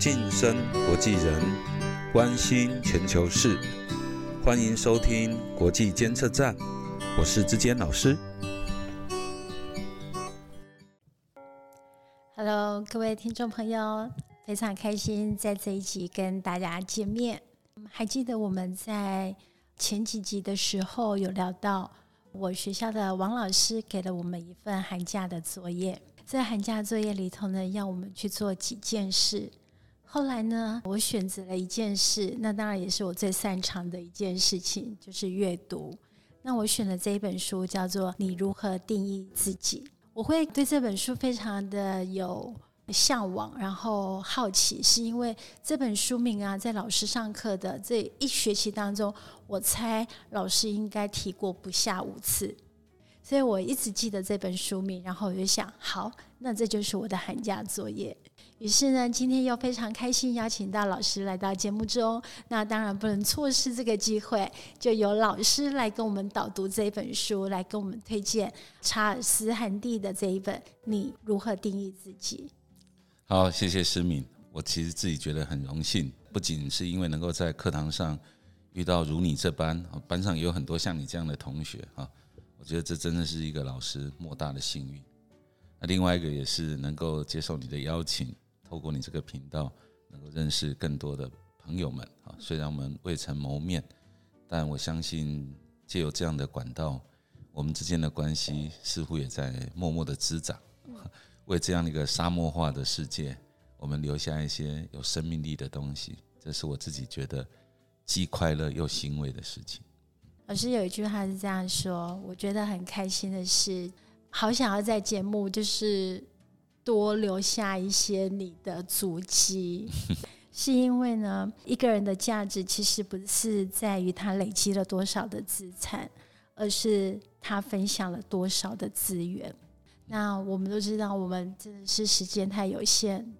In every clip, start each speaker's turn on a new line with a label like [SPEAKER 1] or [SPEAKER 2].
[SPEAKER 1] 晋升国际人，关心全球事，欢迎收听国际监测站，我是志坚老师。
[SPEAKER 2] Hello，各位听众朋友，非常开心在这一集跟大家见面。还记得我们在前几集的时候有聊到，我学校的王老师给了我们一份寒假的作业，在寒假作业里头呢，要我们去做几件事。后来呢，我选择了一件事，那当然也是我最擅长的一件事情，就是阅读。那我选的这一本书叫做《你如何定义自己》。我会对这本书非常的有向往，然后好奇，是因为这本书名啊，在老师上课的这一学期当中，我猜老师应该提过不下五次，所以我一直记得这本书名，然后我就想，好，那这就是我的寒假作业。于是呢，今天又非常开心邀请到老师来到节目中，那当然不能错失这个机会，就由老师来跟我们导读这一本书，来跟我们推荐查尔斯·韩蒂的这一本《你如何定义自己》。
[SPEAKER 1] 好，谢谢思敏。我其实自己觉得很荣幸，不仅是因为能够在课堂上遇到如你这般，班上也有很多像你这样的同学啊，我觉得这真的是一个老师莫大的幸运。那另外一个也是能够接受你的邀请。透过你这个频道，能够认识更多的朋友们啊。虽然我们未曾谋面，但我相信借由这样的管道，我们之间的关系似乎也在默默的滋长，为这样的一个沙漠化的世界，我们留下一些有生命力的东西。这是我自己觉得既快乐又欣慰的事情。
[SPEAKER 2] 老师有一句话是这样说，我觉得很开心的是，好想要在节目就是。多留下一些你的足迹，是因为呢，一个人的价值其实不是在于他累积了多少的资产，而是他分享了多少的资源。那我们都知道，我们真的是时间太有限。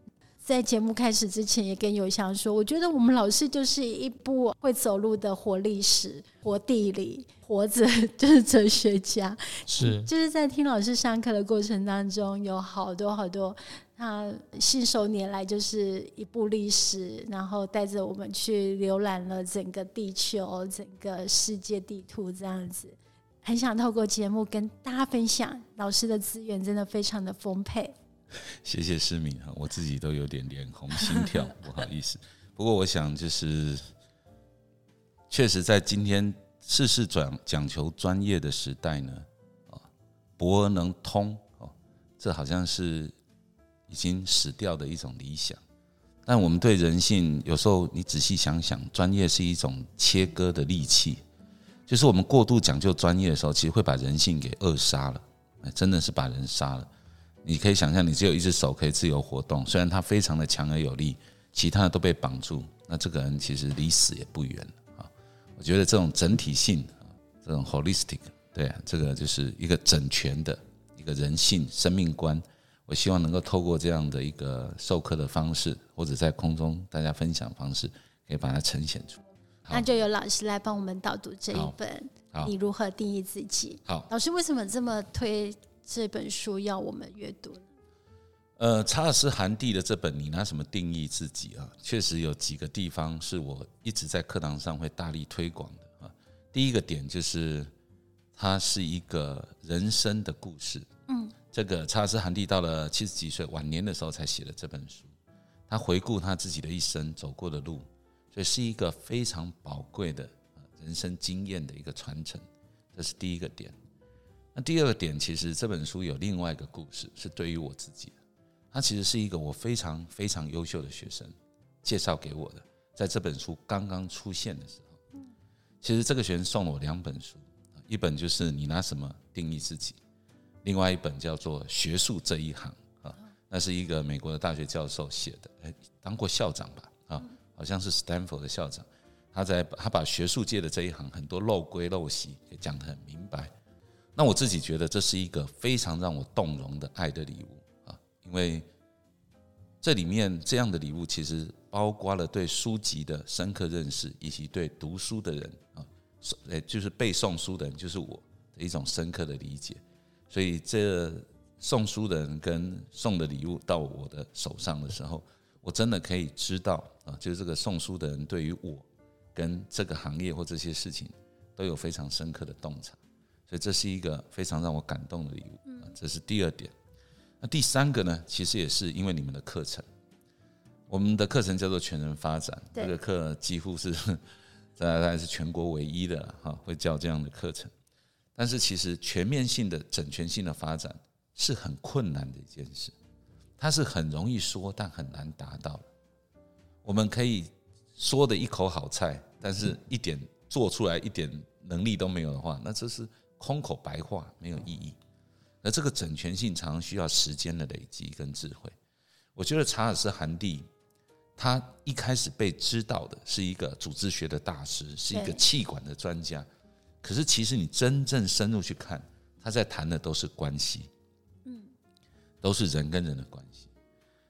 [SPEAKER 2] 在节目开始之前，也跟有翔说，我觉得我们老师就是一部会走路的活历史、活地理、活着就是哲学家。
[SPEAKER 3] 是，
[SPEAKER 2] 就是在听老师上课的过程当中，有好多好多他信手拈来就是一部历史，然后带着我们去浏览了整个地球、整个世界地图这样子。很想透过节目跟大家分享，老师的资源真的非常的丰沛。
[SPEAKER 1] 谢谢诗敏哈，我自己都有点脸红心跳，不好意思。不过我想，就是确实在今天事事讲讲求专业的时代呢，啊，博而能通哦，这好像是已经死掉的一种理想。但我们对人性，有时候你仔细想想，专业是一种切割的利器，就是我们过度讲究专业的时候，其实会把人性给扼杀了，真的是把人杀了。你可以想象，你只有一只手可以自由活动，虽然它非常的强而有力，其他的都被绑住，那这个人其实离死也不远啊。我觉得这种整体性，这种 holistic，对啊，这个就是一个整全的一个人性生命观。我希望能够透过这样的一个授课的方式，或者在空中大家分享方式，可以把它呈现出来。
[SPEAKER 2] 那就由老师来帮我们导读这一本《你如何定义自己》。
[SPEAKER 1] 好，
[SPEAKER 2] 老师为什么这么推？这本书要我们阅读呢？
[SPEAKER 1] 呃，查尔斯·韩蒂的这本《你拿什么定义自己》啊，确实有几个地方是我一直在课堂上会大力推广的啊。第一个点就是，它是一个人生的故事。嗯，这个查尔斯·韩蒂到了七十几岁晚年的时候才写的这本书，他回顾他自己的一生走过的路，所以是一个非常宝贵的人生经验的一个传承。这是第一个点。那第二个点，其实这本书有另外一个故事，是对于我自己的。他其实是一个我非常非常优秀的学生介绍给我的，在这本书刚刚出现的时候，其实这个学生送了我两本书，一本就是你拿什么定义自己，另外一本叫做《学术这一行》啊，那是一个美国的大学教授写的，哎，当过校长吧啊，好像是 Stanford 的校长，他在他把学术界的这一行很多漏规漏习给讲得很明白。那我自己觉得这是一个非常让我动容的爱的礼物啊，因为这里面这样的礼物其实包括了对书籍的深刻认识，以及对读书的人啊，诶，就是背诵书的人，就是我的一种深刻的理解。所以这送书的人跟送的礼物到我的手上的时候，我真的可以知道啊，就是这个送书的人对于我跟这个行业或这些事情都有非常深刻的洞察，所以这是一个非常让我感动的礼物。这是第二点。那第三个呢？其实也是因为你们的课程，我们的课程叫做全人发展，这个课几乎是 在概是全国唯一的哈，会教这样的课程。但是其实全面性的、整全性的发展是很困难的一件事，它是很容易说，但很难达到的。我们可以说的一口好菜，但是一点做出来一点能力都没有的话，那这是空口白话，没有意义。而这个整全性常常需要时间的累积跟智慧。我觉得查尔斯·韩蒂，他一开始被知道的是一个组织学的大师，是一个气管的专家。可是其实你真正深入去看，他在谈的都是关系，嗯，都是人跟人的关系。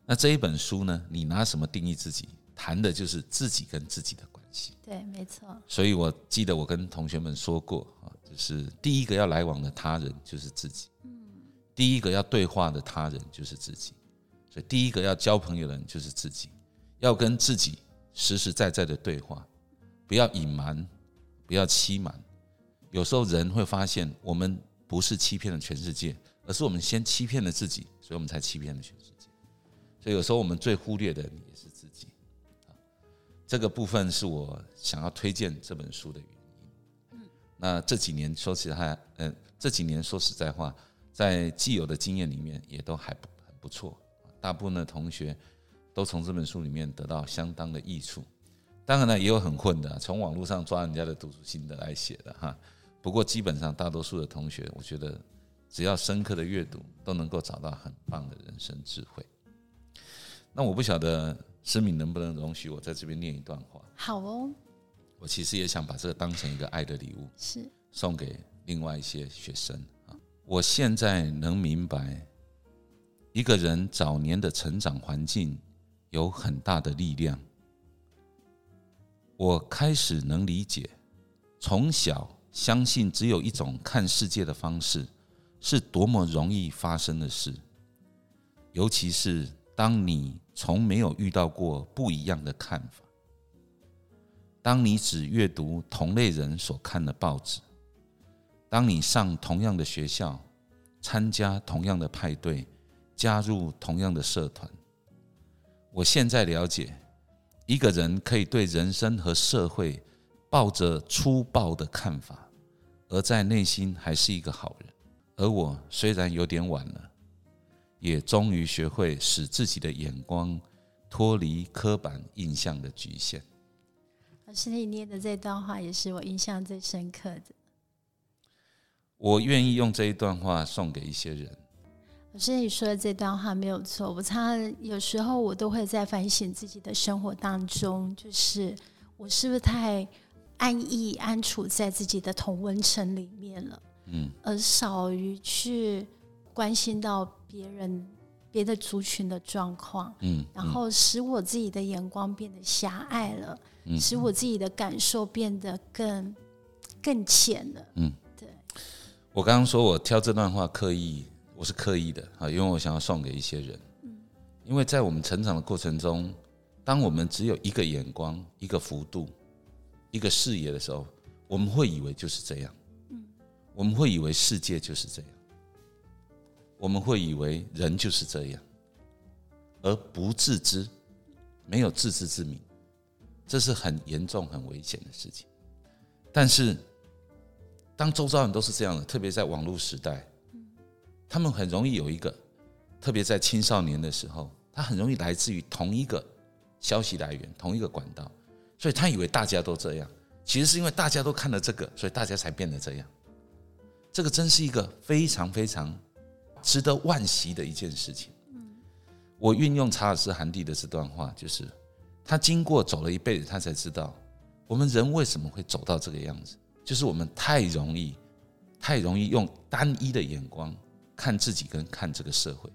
[SPEAKER 1] 那这一本书呢？你拿什么定义自己？谈的就是自己跟自己的关系。
[SPEAKER 2] 对，没错。
[SPEAKER 1] 所以我记得我跟同学们说过啊，就是第一个要来往的他人就是自己。嗯第一个要对话的他人就是自己，所以第一个要交朋友的人就是自己，要跟自己实实在在的对话，不要隐瞒，不要欺瞒。有时候人会发现，我们不是欺骗了全世界，而是我们先欺骗了自己，所以我们才欺骗了全世界。所以有时候我们最忽略的也是自己。这个部分是我想要推荐这本书的原因。嗯那这几年说起来，嗯，这几年说实在话。在既有的经验里面，也都还不很不错。大部分的同学都从这本书里面得到相当的益处。当然呢，也有很混的，从网络上抓人家的读书心得来写的哈。不过基本上大多数的同学，我觉得只要深刻的阅读，都能够找到很棒的人生智慧。那我不晓得诗敏能不能容许我在这边念一段话？
[SPEAKER 2] 好哦。
[SPEAKER 1] 我其实也想把这个当成一个爱的礼物，
[SPEAKER 2] 是
[SPEAKER 1] 送给另外一些学生啊。我现在能明白，一个人早年的成长环境有很大的力量。我开始能理解，从小相信只有一种看世界的方式，是多么容易发生的事。尤其是当你从没有遇到过不一样的看法，当你只阅读同类人所看的报纸。当你上同样的学校，参加同样的派对，加入同样的社团，我现在了解，一个人可以对人生和社会抱着粗暴的看法，而在内心还是一个好人。而我虽然有点晚了，也终于学会使自己的眼光脱离刻板印象的局限。
[SPEAKER 2] 老师，你念的这段话也是我印象最深刻的。
[SPEAKER 1] 我愿意用这一段话送给一些人。
[SPEAKER 2] 老师，你说的这段话没有错。我常常有时候我都会在反省自己的生活当中，就是我是不是太安逸安处在自己的同温层里面了？嗯，而少于去关心到别人别的族群的状况。嗯，然后使我自己的眼光变得狭隘了，嗯使我自己的感受变得更更浅了。嗯。
[SPEAKER 1] 对我刚刚说，我挑这段话刻意，我是刻意的啊，因为我想要送给一些人。嗯因为在我们成长的过程中，当我们只有一个眼光、一个幅度、一个视野的时候，我们会以为就是这样。嗯我们会以为世界就是这样，我们会以为人就是这样，而不自知，没有自知之明，这是很严重、很危险的事情。但是。当周遭人都是这样的，特别在网络时代，他们很容易有一个，特别在青少年的时候，他很容易来自于同一个消息来源、同一个管道，所以他以为大家都这样，其实是因为大家都看了这个，所以大家才变得这样。这个真是一个非常非常值得惋惜的一件事情。我运用查尔斯·韩蒂的这段话，就是他经过走了一辈子，他才知道我们人为什么会走到这个样子。就是我们太容易，太容易用单一的眼光看自己跟看这个社会，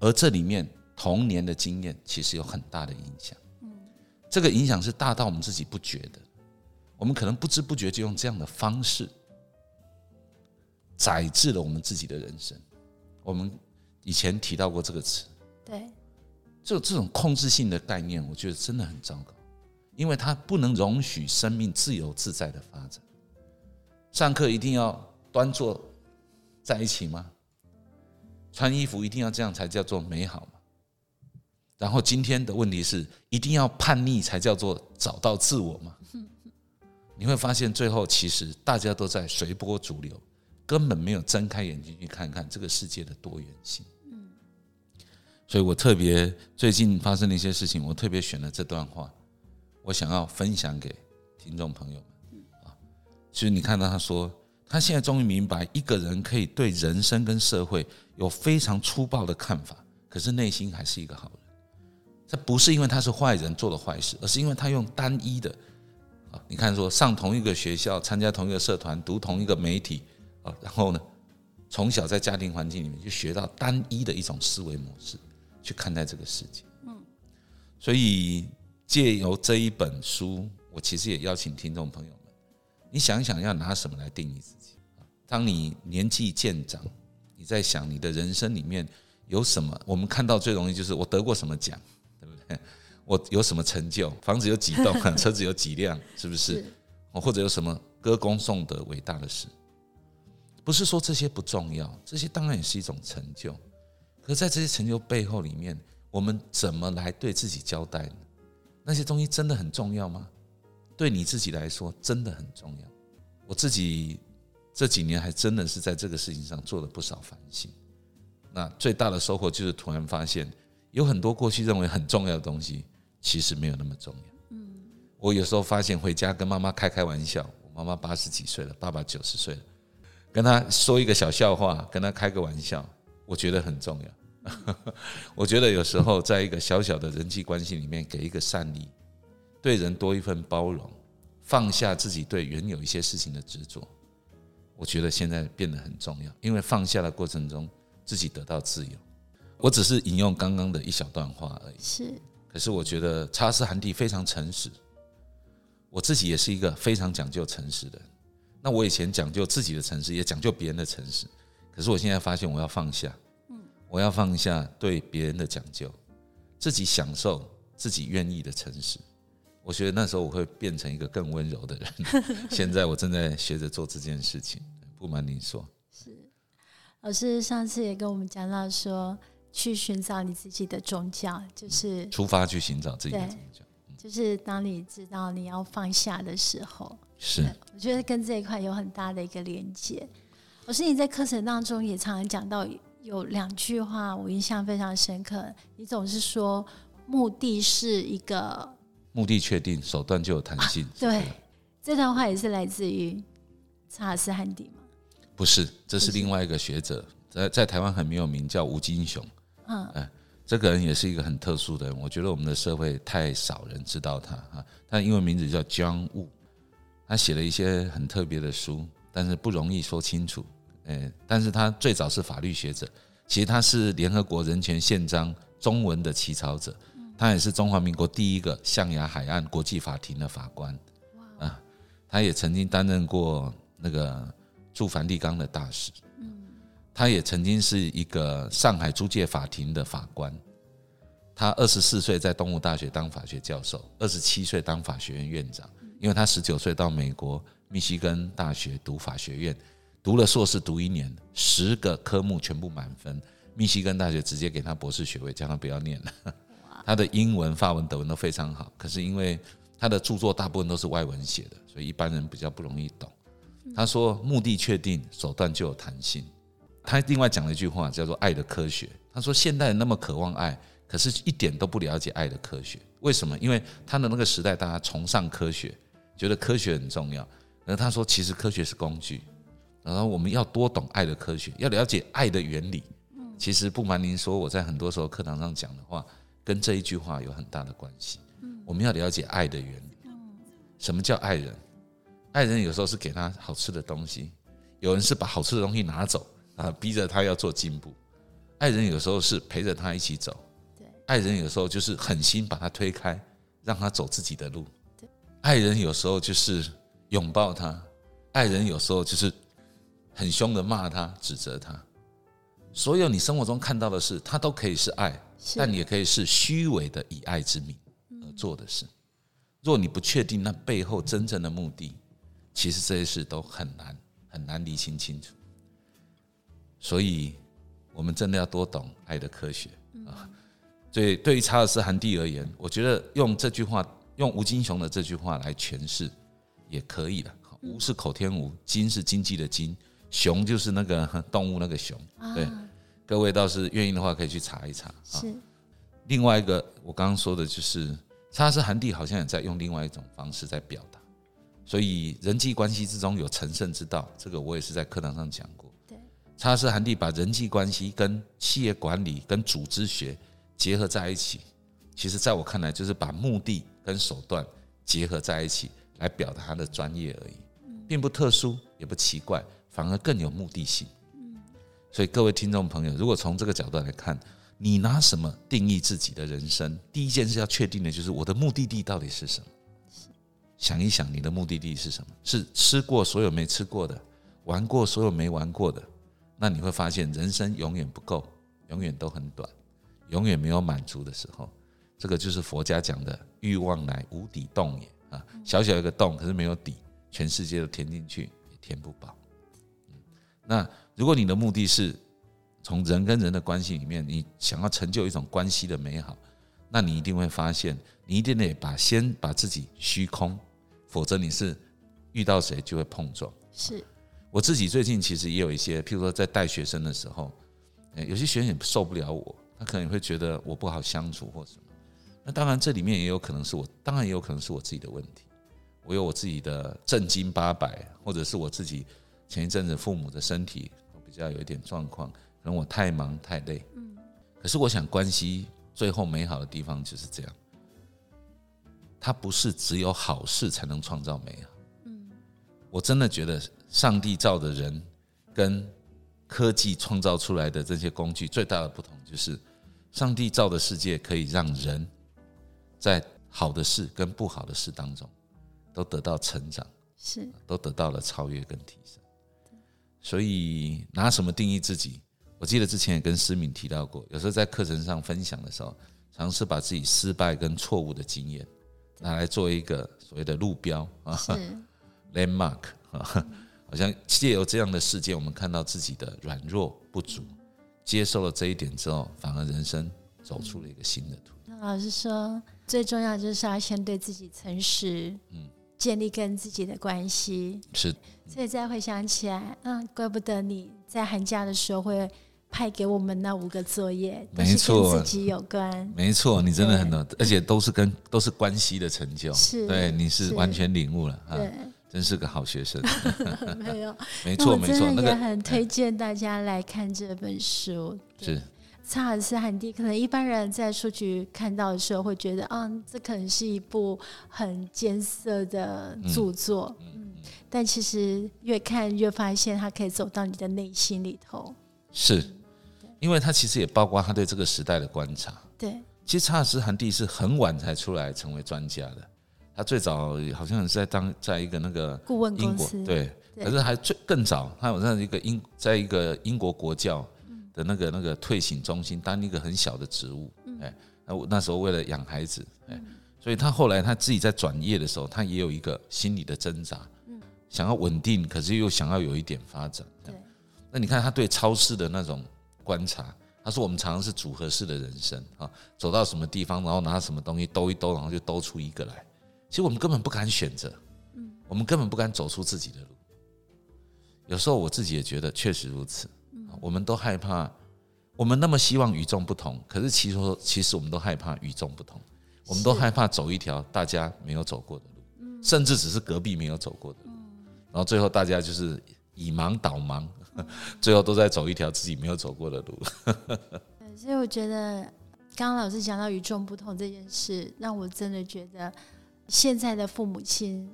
[SPEAKER 1] 而这里面童年的经验其实有很大的影响。嗯，这个影响是大到我们自己不觉得，我们可能不知不觉就用这样的方式宰制了我们自己的人生。我们以前提到过这个词，
[SPEAKER 2] 对，
[SPEAKER 1] 就这种控制性的概念，我觉得真的很糟糕，因为它不能容许生命自由自在的发展。上课一定要端坐在一起吗？穿衣服一定要这样才叫做美好吗？然后今天的问题是，一定要叛逆才叫做找到自我吗？你会发现，最后其实大家都在随波逐流，根本没有睁开眼睛去看看这个世界的多元性。所以我特别最近发生的一些事情，我特别选了这段话，我想要分享给听众朋友们。啊，其实你看到他说，他现在终于明白，一个人可以对人生跟社会有非常粗暴的看法，可是内心还是一个好人。这不是因为他是坏人做了坏事，而是因为他用单一的啊，你看说上同一个学校，参加同一个社团，读同一个媒体啊，然后呢，从小在家庭环境里面就学到单一的一种思维模式。去看待这个世界，嗯，所以借由这一本书，我其实也邀请听众朋友们，你想一想要拿什么来定义自己？当你年纪渐长，你在想你的人生里面有什么？我们看到最容易就是我得过什么奖，对不对？我有什么成就？房子有几栋？车子有几辆？是不是？或者有什么歌功颂德、伟大的事？不是说这些不重要，这些当然也是一种成就。可在这些成就背后里面，我们怎么来对自己交代呢？那些东西真的很重要吗？对你自己来说真的很重要。我自己这几年还真的是在这个事情上做了不少反省。那最大的收获就是突然发现，有很多过去认为很重要的东西，其实没有那么重要。嗯，我有时候发现回家跟妈妈开开玩笑，我妈妈八十几岁了，爸爸九十岁了，跟他说一个小笑话，跟他开个玩笑。我觉得很重要。我觉得有时候在一个小小的人际关系里面，给一个善意，对人多一份包容，放下自己对原有一些事情的执着，我觉得现在变得很重要。因为放下的过程中，自己得到自由。我只是引用刚刚的一小段话而已。
[SPEAKER 2] 是。
[SPEAKER 1] 可是我觉得查斯韩蒂非常诚实。我自己也是一个非常讲究诚实的。那我以前讲究自己的诚实，也讲究别人的诚实。可是我现在发现，我要放下，嗯，我要放下对别人的讲究，自己享受自己愿意的诚实。我觉得那时候我会变成一个更温柔的人。现在我正在学着做这件事情。不瞒您说，
[SPEAKER 2] 是老师上次也跟我们讲到说，去寻找你自己的宗教，就是
[SPEAKER 1] 出发去寻找自己的宗教，
[SPEAKER 2] 就是当你知道你要放下的时候，
[SPEAKER 1] 是
[SPEAKER 2] 我觉得跟这一块有很大的一个连接。老师，你在课程当中也常常讲到有两句话，我印象非常深刻。你总是说，目的是一个
[SPEAKER 1] 目的确定，手段就有弹性。
[SPEAKER 2] 对，这段话也是来自于查尔斯汉迪吗？
[SPEAKER 1] 不是，这是另外一个学者，在在台湾很没有名，叫吴金雄。嗯，哎，这个人也是一个很特殊的人。我觉得我们的社会太少人知道他啊。他的英文名字叫 John Wu，他写了一些很特别的书，但是不容易说清楚。哎，但是他最早是法律学者，其实他是联合国人权宪章中文的起草者，他也是中华民国第一个象牙海岸国际法庭的法官，啊，他也曾经担任过那个驻梵蒂冈的大使，他也曾经是一个上海租界法庭的法官，他二十四岁在东吴大学当法学教授，二十七岁当法学院院长，因为他十九岁到美国密西根大学读法学院。读了硕士，读一年，十个科目全部满分。密西根大学直接给他博士学位，叫他不要念了。他的英文、法文、德文都非常好，可是因为他的著作大部分都是外文写的，所以一般人比较不容易懂。他说：“目的确定，手段就有弹性。”他另外讲了一句话，叫做“爱的科学”。他说：“现代人那么渴望爱，可是一点都不了解爱的科学。为什么？因为他的那个时代，大家崇尚科学，觉得科学很重要。而他说，其实科学是工具。”然后我们要多懂爱的科学，要了解爱的原理。其实不瞒您说，我在很多时候课堂上讲的话，跟这一句话有很大的关系。我们要了解爱的原理。什么叫爱人？爱人有时候是给他好吃的东西，有人是把好吃的东西拿走啊，逼着他要做进步。爱人有时候是陪着他一起走。爱人有时候就是狠心把他推开，让他走自己的路。爱人有时候就是拥抱他。爱人有时候就是。很凶的骂他、指责他，所有你生活中看到的事，他都可以是爱，
[SPEAKER 2] 是
[SPEAKER 1] 但也可以是虚伪的以爱之名而做的事。若你不确定那背后真正的目的，其实这些事都很难很难理清清楚。所以，我们真的要多懂爱的科学啊。所以，对于查尔斯·韩蒂而言，我觉得用这句话，用吴金雄的这句话来诠释也可以了。吴是口天吴，金是经济的金，熊就是那个 动物那个熊。对，各位倒是愿意的话，可以去查一查。
[SPEAKER 2] 是。
[SPEAKER 1] 另外一个，我刚刚说的就是查尔斯·韩蒂好像也在用另外一种方式在表达。所以人际关系之中有成圣之道，这个我也是在课堂上讲过。
[SPEAKER 2] 对。
[SPEAKER 1] 查尔斯·韩蒂把人际关系跟企业管理跟组织学结合在一起，其实在我看来就是把目的跟手段结合在一起来表达他的专业而已。并不特殊，也不奇怪，反而更有目的性。所以各位听众朋友，如果从这个角度来看，你拿什么定义自己的人生？第一件事要确定的就是我的目的地到底是什么？想一想，你的目的地是什么？是吃过所有没吃过的，玩过所有没玩过的？那你会发现，人生永远不够，永远都很短，永远没有满足的时候。这个就是佛家讲的“欲望乃无底洞也”啊，小小一个洞，可是没有底。全世界都填进去也填不饱。那如果你的目的是从人跟人的关系里面，你想要成就一种关系的美好，那你一定会发现，你一定得把先把自己虚空，否则你是遇到谁就会碰撞。
[SPEAKER 2] 是
[SPEAKER 1] 我自己最近其实也有一些，譬如说在带学生的时候，有些学生也受不了我，他可能会觉得我不好相处或什么。那当然这里面也有可能是我，当然也有可能是我自己的问题。我有我自己的正经八百，或者是我自己前一阵子父母的身体比较有一点状况，可能我太忙太累。嗯，可是我想关系最后美好的地方就是这样，它不是只有好事才能创造美好。嗯，我真的觉得上帝造的人跟科技创造出来的这些工具最大的不同就是，上帝造的世界可以让人在好的事跟不好的事当中。都得到成长，
[SPEAKER 2] 是
[SPEAKER 1] 都得到了超越跟提升。所以拿什么定义自己？我记得之前也跟思敏提到过，有时候在课程上分享的时候，尝试把自己失败跟错误的经验拿来做一个所谓的路标啊，landmark 啊，好像借由这样的事件，我们看到自己的软弱不足，接受了这一点之后，反而人生走出了一个新的途。
[SPEAKER 2] 那老师说，最重要就是要先对自己诚实，嗯。建立跟自己的关系。
[SPEAKER 1] 是，
[SPEAKER 2] 所以再回想起来，嗯，怪不得你在寒假的时候会派给我们那五个作业，
[SPEAKER 1] 没错，
[SPEAKER 2] 跟自己有关，
[SPEAKER 1] 没错，你真的很懂，而且都是跟都是关系的成就，
[SPEAKER 2] 是，
[SPEAKER 1] 对，你是完全领悟了，对，真是个好学生，
[SPEAKER 2] 没有，
[SPEAKER 1] 没错，没错，
[SPEAKER 2] 那个很推荐大家来看这本书，
[SPEAKER 1] 是。
[SPEAKER 2] 查尔斯·汉蒂，可能一般人在书局看到的时候会觉得，啊，这可能是一部很艰涩的著作，嗯，但其实越看越发现，它可以走到你的内心里头。
[SPEAKER 1] 是，因为他其实也包括他对这个时代的观察。
[SPEAKER 2] 对，
[SPEAKER 1] 其实查尔斯·汉蒂是很晚才出来成为专家的，他最早好像是在当在一个那个
[SPEAKER 2] 顾问公司，
[SPEAKER 1] 对，可是还最更早，他好像一个英，在一个英国国教。的那个那个退醒中心当一个很小的职务，哎，那我那时候为了养孩子，哎，所以他后来他自己在转业的时候，他也有一个心理的挣扎，嗯，想要稳定，可是又想要有一点发展，对。那你看他对超市的那种观察，他说我们常常是组合式的人生啊，走到什么地方，然后拿什么东西兜一兜，然后就兜出一个来。其实我们根本不敢选择，嗯，我们根本不敢走出自己的路。有时候我自己也觉得确实如此。我们都害怕，我们那么希望与众不同，可是其实其实我们都害怕与众不同，我们都害怕走一条大家没有走过的路，甚至只是隔壁没有走过的路，然后最后大家就是以盲导盲，最后都在走一条自己没有走过的路。
[SPEAKER 2] 所以我觉得刚刚老师讲到与众不同这件事，让我真的觉得现在的父母亲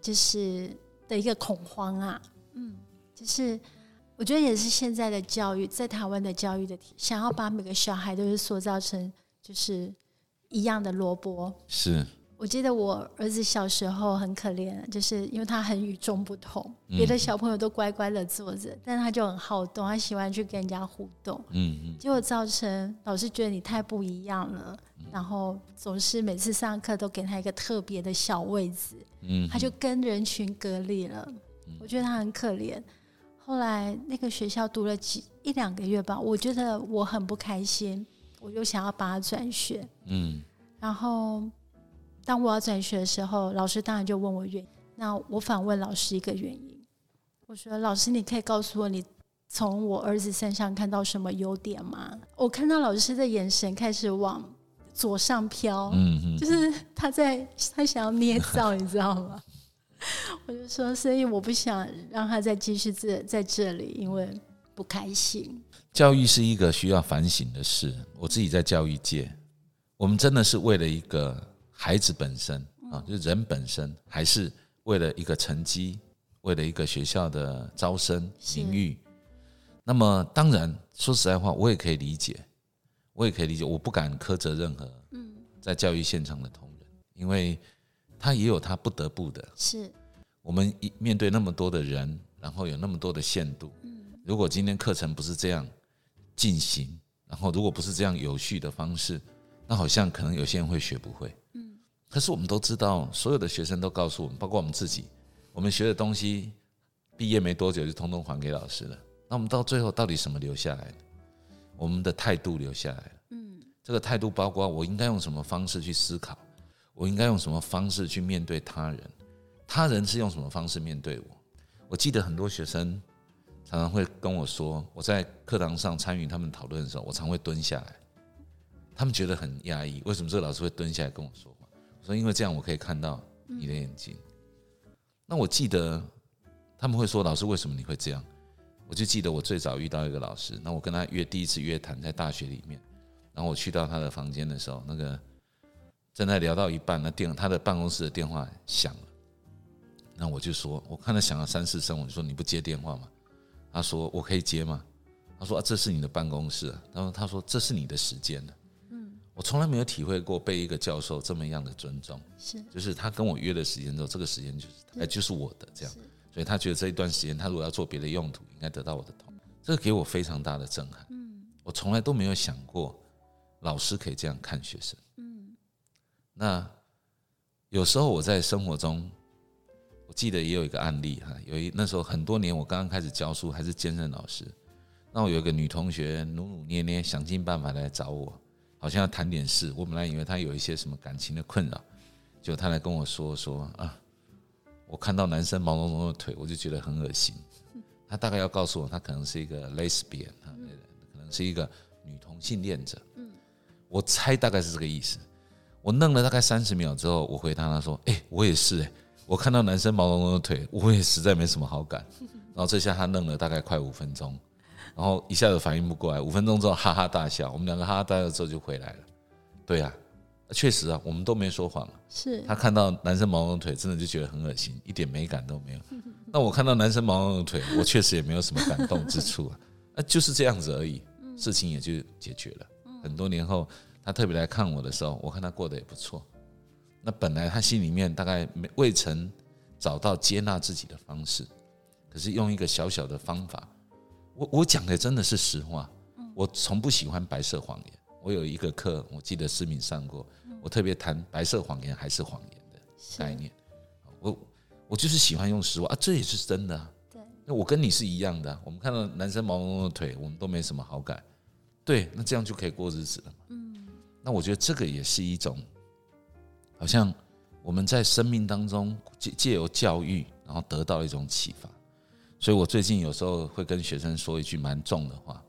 [SPEAKER 2] 就是的一个恐慌啊，嗯，就是。我觉得也是现在的教育，在台湾的教育的体，想要把每个小孩都是塑造成就是一样的萝卜，
[SPEAKER 1] 是
[SPEAKER 2] 我记得我儿子小时候很可怜，就是因为他很与众不同，别的小朋友都乖乖的坐着，但他就很好动，他喜欢去跟人家互动。嗯嗯，结果造成老师觉得你太不一样了，然后总是每次上课都给他一个特别的小位置，嗯，他就跟人群隔离了。我觉得他很可怜。后来那个学校读了几一两个月吧，我觉得我很不开心，我就想要把它转学。嗯，然后。当我要转学的时候，老师当然就问我原因。那我反问老师一个原因，我说：“老师，你可以告诉我，你从我儿子身上看到什么优点吗？”我看到老师的眼神开始往左上飘，嗯嗯，就是他在他想要捏造，你知道吗？我就说：“所以我不想让他再继续在在这里，因为不开心。”
[SPEAKER 1] 教育是一个需要反省的事。我自己在教育界，我们真的是为了一个。孩子本身啊，就是人本身，还是为了一个成绩，为了一个学校的招生名誉。那么，当然说实在话，我也可以理解，我也可以理解，我不敢苛责任何在教育现场的同仁，因为他也有他不得不的。
[SPEAKER 2] 是，
[SPEAKER 1] 我们一面对那么多的人，然后有那么多的限度。嗯如果今天课程不是这样进行，然后如果不是这样有序的方式，那好像可能有些人会学不会。嗯可是我们都知道，所有的学生都告诉我们，包括我们自己，我们学的东西，毕业没多久就通通还给老师了。那我们到最后到底什么留下来我们的态度留下来了。嗯，这个态度包括我应该用什么方式去思考，我应该用什么方式去面对他人，他人是用什么方式面对我。我记得很多学生常常会跟我说，我在课堂上参与他们讨论的时候，我常会蹲下来，他们觉得很压抑，为什么这个老师会蹲下来跟我说话？我？说，因为这样我可以看到你的眼睛。那我记得他们会说：“老师，为什么你会这样？”我就记得我最早遇到一个老师，那我跟他约第一次约谈在大学里面，然后我去到他的房间的时候，那个正在聊到一半，那电他的办公室的电话响了。那我就说，我看他响了三四声，我就说：“你不接电话吗？”他说：“我可以接吗？”他说：“啊，这是你的办公室。”然后他说：“这是你的时间了。”我从来没有体会过被一个教授这么样的尊重，
[SPEAKER 2] 是，
[SPEAKER 1] 就是他跟我约的时间之后，这个时间就是哎，就是我的这样，所以他觉得这一段时间他如果要做别的用途，应该得到我的同意，这个给我非常大的震撼。嗯，我从来都没有想过老师可以这样看学生。嗯，那有时候我在生活中，我记得也有一个案例哈，有一那时候很多年我刚刚开始教书还是兼任老师，那我有一个女同学努努捏捏想尽办法来找我。好像要谈点事，我本来以为她有一些什么感情的困扰，就她来跟我说说啊，我看到男生毛茸茸的腿，我就觉得很恶心。她大概要告诉我，她可能是一个 lesbian 啊，可能是一个女同性恋者。嗯，我猜大概是这个意思。我愣了大概三十秒之后，我回答他说：“哎，我也是哎，我看到男生毛茸茸的腿，我也实在没什么好感。”然后这下他愣了大概快五分钟。然后一下子反应不过来，五分钟之后哈哈大笑，我们两个哈哈大笑之后就回来了。对呀，确实啊，我们都没说谎。
[SPEAKER 2] 是
[SPEAKER 1] 他看到男生毛茸腿，真的就觉得很恶心，一点美感都没有。那我看到男生毛茸茸腿，我确实也没有什么感动之处啊，那就是这样子而已，事情也就解决了。很多年后，他特别来看我的时候，我看他过得也不错。那本来他心里面大概没未曾找到接纳自己的方式，可是用一个小小的方法。我我讲的真的是实话，我从不喜欢白色谎言。我有一个课，我记得思敏上过，我特别谈白色谎言还是谎言的概念。我我就是喜欢用实话啊，这也是真的。
[SPEAKER 2] 对，
[SPEAKER 1] 那我跟你是一样的。我们看到男生毛茸茸的腿，我们都没什么好感。对，那这样就可以过日子了嘛？嗯，那我觉得这个也是一种，好像我们在生命当中借借由教育，然后得到一种启发。所以我最近有时候会跟学生说一句蛮重的话，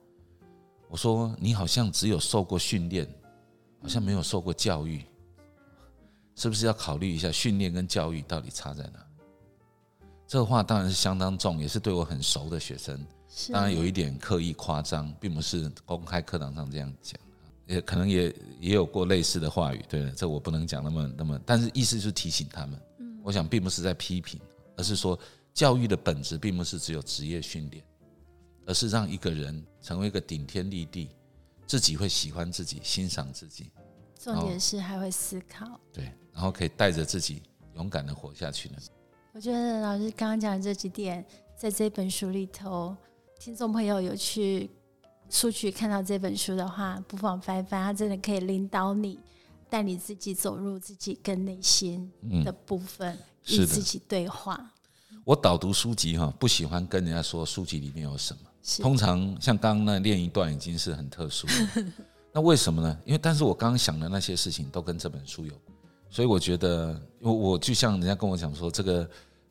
[SPEAKER 1] 我说你好像只有受过训练，好像没有受过教育，是不是要考虑一下训练跟教育到底差在哪？这个话当然是相当重，也是对我很熟的学生，当然有一点刻意夸张，并不是公开课堂上这样讲，也可能也也有过类似的话语。对，这我不能讲那么那么，但是意思是提醒他们，嗯我想并不是在批评，而是说。教育的本质并不是只有职业训练，而是让一个人成为一个顶天立地，自己会喜欢自己、欣赏自己。
[SPEAKER 2] 重点是还会思考。
[SPEAKER 1] 对，然后可以带着自己勇敢的活下去呢？
[SPEAKER 2] 我觉得老师刚刚讲的这几点，在这本书里头，听众朋友有去书局看到这本书的话，不妨翻翻，它真的可以领导你，带你自己走入自己跟内心的部分，与自己对话。
[SPEAKER 1] 我导读书籍哈，不喜欢跟人家说书籍里面有什么。通常像刚刚那练一段已经是很特殊了，那为什么呢？因为但是我刚刚想的那些事情都跟这本书有，所以我觉得我我就像人家跟我讲说这个。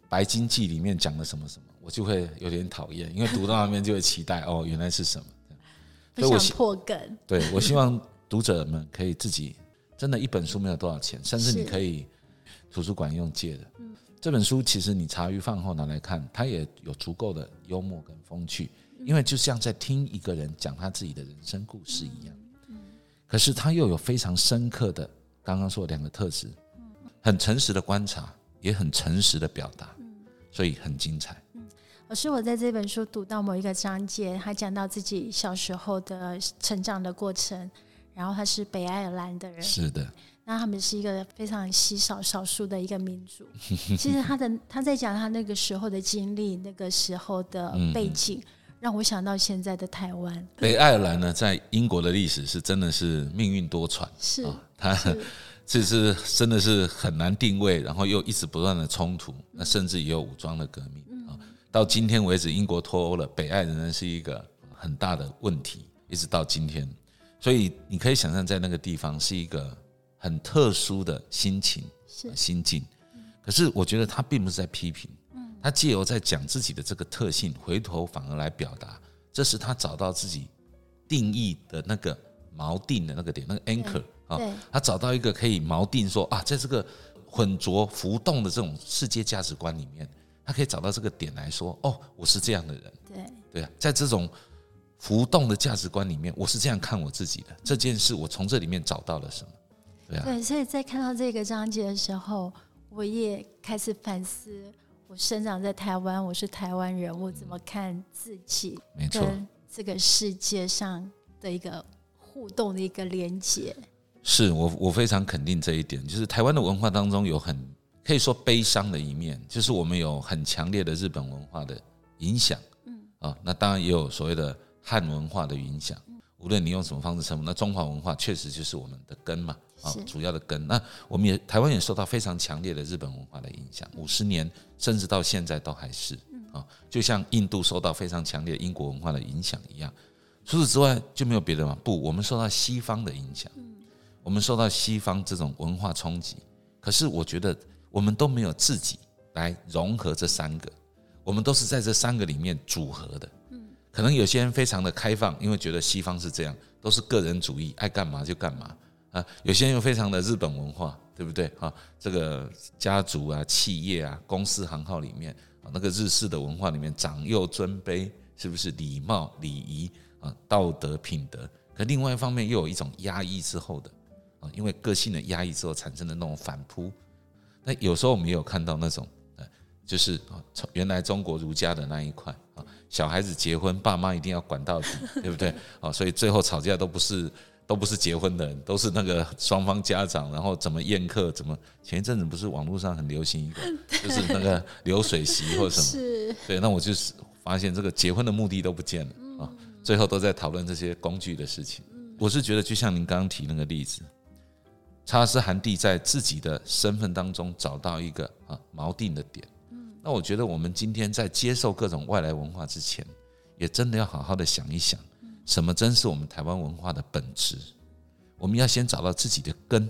[SPEAKER 1] 白金记里面讲了什么什么，我就会有点讨厌，因为读到那边就会期待哦，原来是什么？
[SPEAKER 2] 不想破梗。
[SPEAKER 1] 对我希望读者们可以自己，真的，一本书没有多少钱，甚至你可以图书馆用借的。这本书其实你茶余饭后拿来看，它也有足够的幽默跟风趣，因为就像在听一个人讲他自己的人生故事一样。可是他又有非常深刻的，刚刚说两个特质，很诚实的观察。也很诚实的表达，所以很精彩。
[SPEAKER 2] 老师，我在这本书读到某一个章节，他讲到自己小时候的成长的过程，然后他是北爱尔兰的人，
[SPEAKER 1] 是的，
[SPEAKER 2] 那他们是一个非常稀少少数的一个民族。其实他的他在讲他那个时候的经历，那个时候的背景，让我想到现在的台湾。
[SPEAKER 1] 北爱尔兰呢，在英国的历史是真的是命运多舛，
[SPEAKER 2] 是
[SPEAKER 1] 他。这是真的是很难定位，然后又一直不断的冲突，那甚至也有武装的革命啊。到今天为止，英国脱欧了，北爱仍然是一个很大的问题，一直到今天。所以你可以想象，在那个地方是一个很特殊的心情、心境。可是我觉得他并不是在批评，他借由在讲自己的这个特性，回头反而来表达，这是他找到自己定义的那个锚定的那个点，那个 anchor。啊，他找到一个可以锚定说啊，在这个混浊浮动的这种世界价值观里面，他可以找到这个点来说，哦，我是这样的人。
[SPEAKER 2] 对
[SPEAKER 1] 对啊，在这种浮动的价值观里面，我是这样看我自己的这件事，我从这里面找到了什么？对啊。
[SPEAKER 2] 对，所以在看到这个章节的时候，我也开始反思：我生长在台湾，我是台湾人，我怎么看自己？
[SPEAKER 1] 没错，
[SPEAKER 2] 这个世界上的一个互动的一个连接。
[SPEAKER 1] 是我我非常肯定这一点，就是台湾的文化当中有很可以说悲伤的一面，就是我们有很强烈的日本文化的影响，嗯啊，那当然也有所谓的汉文化的影响。无论你用什么方式称呼，那中华文化确实就是我们的根嘛，啊，主要的根。那我们也台湾也受到非常强烈的日本文化的影响，五十年甚至到现在都还是啊，就像印度受到非常强烈英国文化的影响一样。除此之外就没有别的吗？不，我们受到西方的影响。我们受到西方这种文化冲击，可是我觉得我们都没有自己来融合这三个，我们都是在这三个里面组合的。嗯，可能有些人非常的开放，因为觉得西方是这样，都是个人主义，爱干嘛就干嘛啊。有些人又非常的日本文化，对不对啊？这个家族啊、企业啊、公司行号里面啊，那个日式的文化里面，长幼尊卑是不是礼貌礼仪啊、道德品德？可另外一方面又有一种压抑之后的啊。因为个性的压抑之后产生的那种反扑，那有时候我们也有看到那种，呃，就是啊，从原来中国儒家的那一块啊，小孩子结婚，爸妈一定要管到底，对不对？啊，所以最后吵架都不是都不是结婚的人，都是那个双方家长，然后怎么宴客，怎么前一阵子不是网络上很流行一个，就是那个流水席或什么，
[SPEAKER 2] 是，
[SPEAKER 1] 对，那我就是发现这个结婚的目的都不见了啊，最后都在讨论这些工具的事情。我是觉得就像您刚刚提那个例子。查尔斯·韩蒂在自己的身份当中找到一个啊锚定的点。那我觉得我们今天在接受各种外来文化之前，也真的要好好的想一想，什么真是我们台湾文化的本质？我们要先找到自己的根，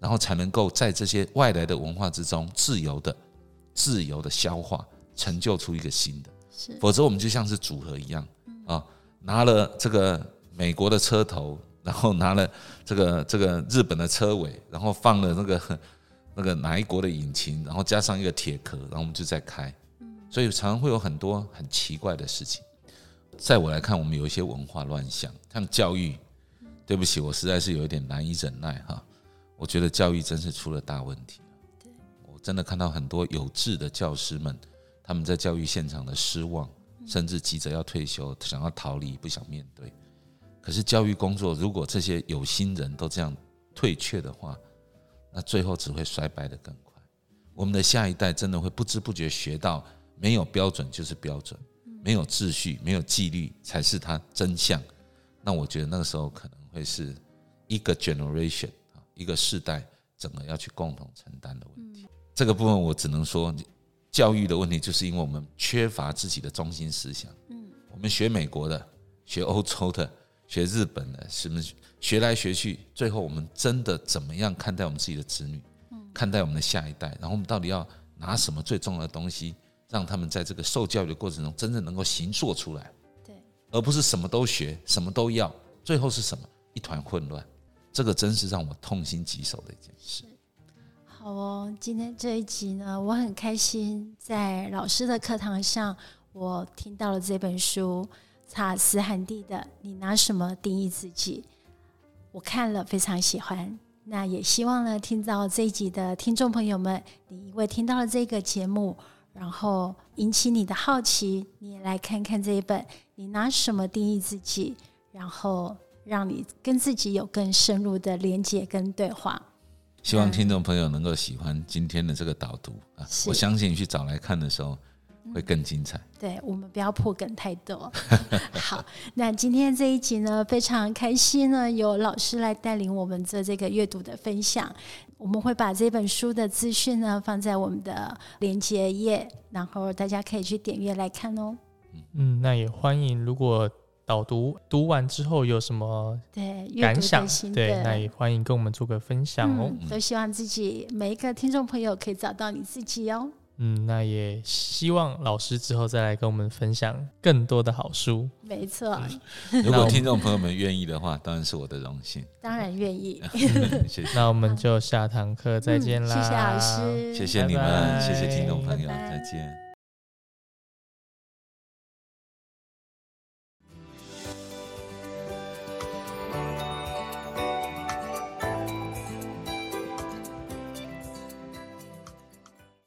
[SPEAKER 1] 然后才能够在这些外来的文化之中自由的、自由的消化，成就出一个新的。否则我们就像是组合一样啊，拿了这个美国的车头。然后拿了这个这个日本的车尾，然后放了那个 那个哪一国的引擎，然后加上一个铁壳，然后我们就在开。所以常常会有很多很奇怪的事情。在我来看，我们有一些文化乱象，像教育。对不起，我实在是有一点难以忍耐哈。我觉得教育真是出了大问题。我真的看到很多有志的教师们，他们在教育现场的失望，甚至急着要退休，想要逃离，不想面对。可是教育工作，如果这些有心人都这样退却的话，那最后只会衰败的更快。我们的下一代真的会不知不觉学到，没有标准就是标准，没有秩序、没有纪律才是它真相。那我觉得那个时候可能会是一个 generation 啊，一个世代整个要去共同承担的问题。这个部分我只能说，教育的问题就是因为我们缺乏自己的中心思想。嗯，我们学美国的，学欧洲的。学日本的，什么学来学去，最后我们真的怎么样看待我们自己的子女，看待我们的下一代？然后我们到底要拿什么最重要的东西，让他们在这个受教育的过程中，真正能够行做出来？
[SPEAKER 2] 对，
[SPEAKER 1] 而不是什么都学，什么都要，最后是什么？一团混乱。这个真是让我痛心疾首的一件事。
[SPEAKER 2] 好哦，今天这一集呢，我很开心，在老师的课堂上，我听到了这本书。查尔斯·韩蒂的，你拿什么定义自己？我看了非常喜欢，那也希望呢，听到这一集的听众朋友们，你因为听到了这个节目，然后引起你的好奇，你也来看看这一本，你拿什么定义自己？然后让你跟自己有更深入的连接跟对话。
[SPEAKER 1] 希望听众朋友能够喜欢今天的这个导读啊！我相信你去找来看的时候。会更精彩。
[SPEAKER 2] 对我们不要破梗太多。好，那今天这一集呢，非常开心呢，有老师来带领我们做这个阅读的分享。我们会把这本书的资讯呢放在我们的连接页，然后大家可以去点阅来看哦。
[SPEAKER 3] 嗯，那也欢迎，如果导读读完之后有什么
[SPEAKER 2] 对
[SPEAKER 3] 感想，对，那也欢迎跟我们做个分享哦。
[SPEAKER 2] 都希望自己每一个听众朋友可以找到你自己哦。
[SPEAKER 3] 嗯，那也希望老师之后再来跟我们分享更多的好书。
[SPEAKER 2] 没错，
[SPEAKER 1] 如果听众朋友们愿意的话，当然是我的荣幸。
[SPEAKER 2] 当然愿意。
[SPEAKER 1] 谢谢。
[SPEAKER 3] 那我们就下堂课再见啦！
[SPEAKER 2] 谢谢老师，
[SPEAKER 1] 谢谢你们，谢谢听众朋友，再见。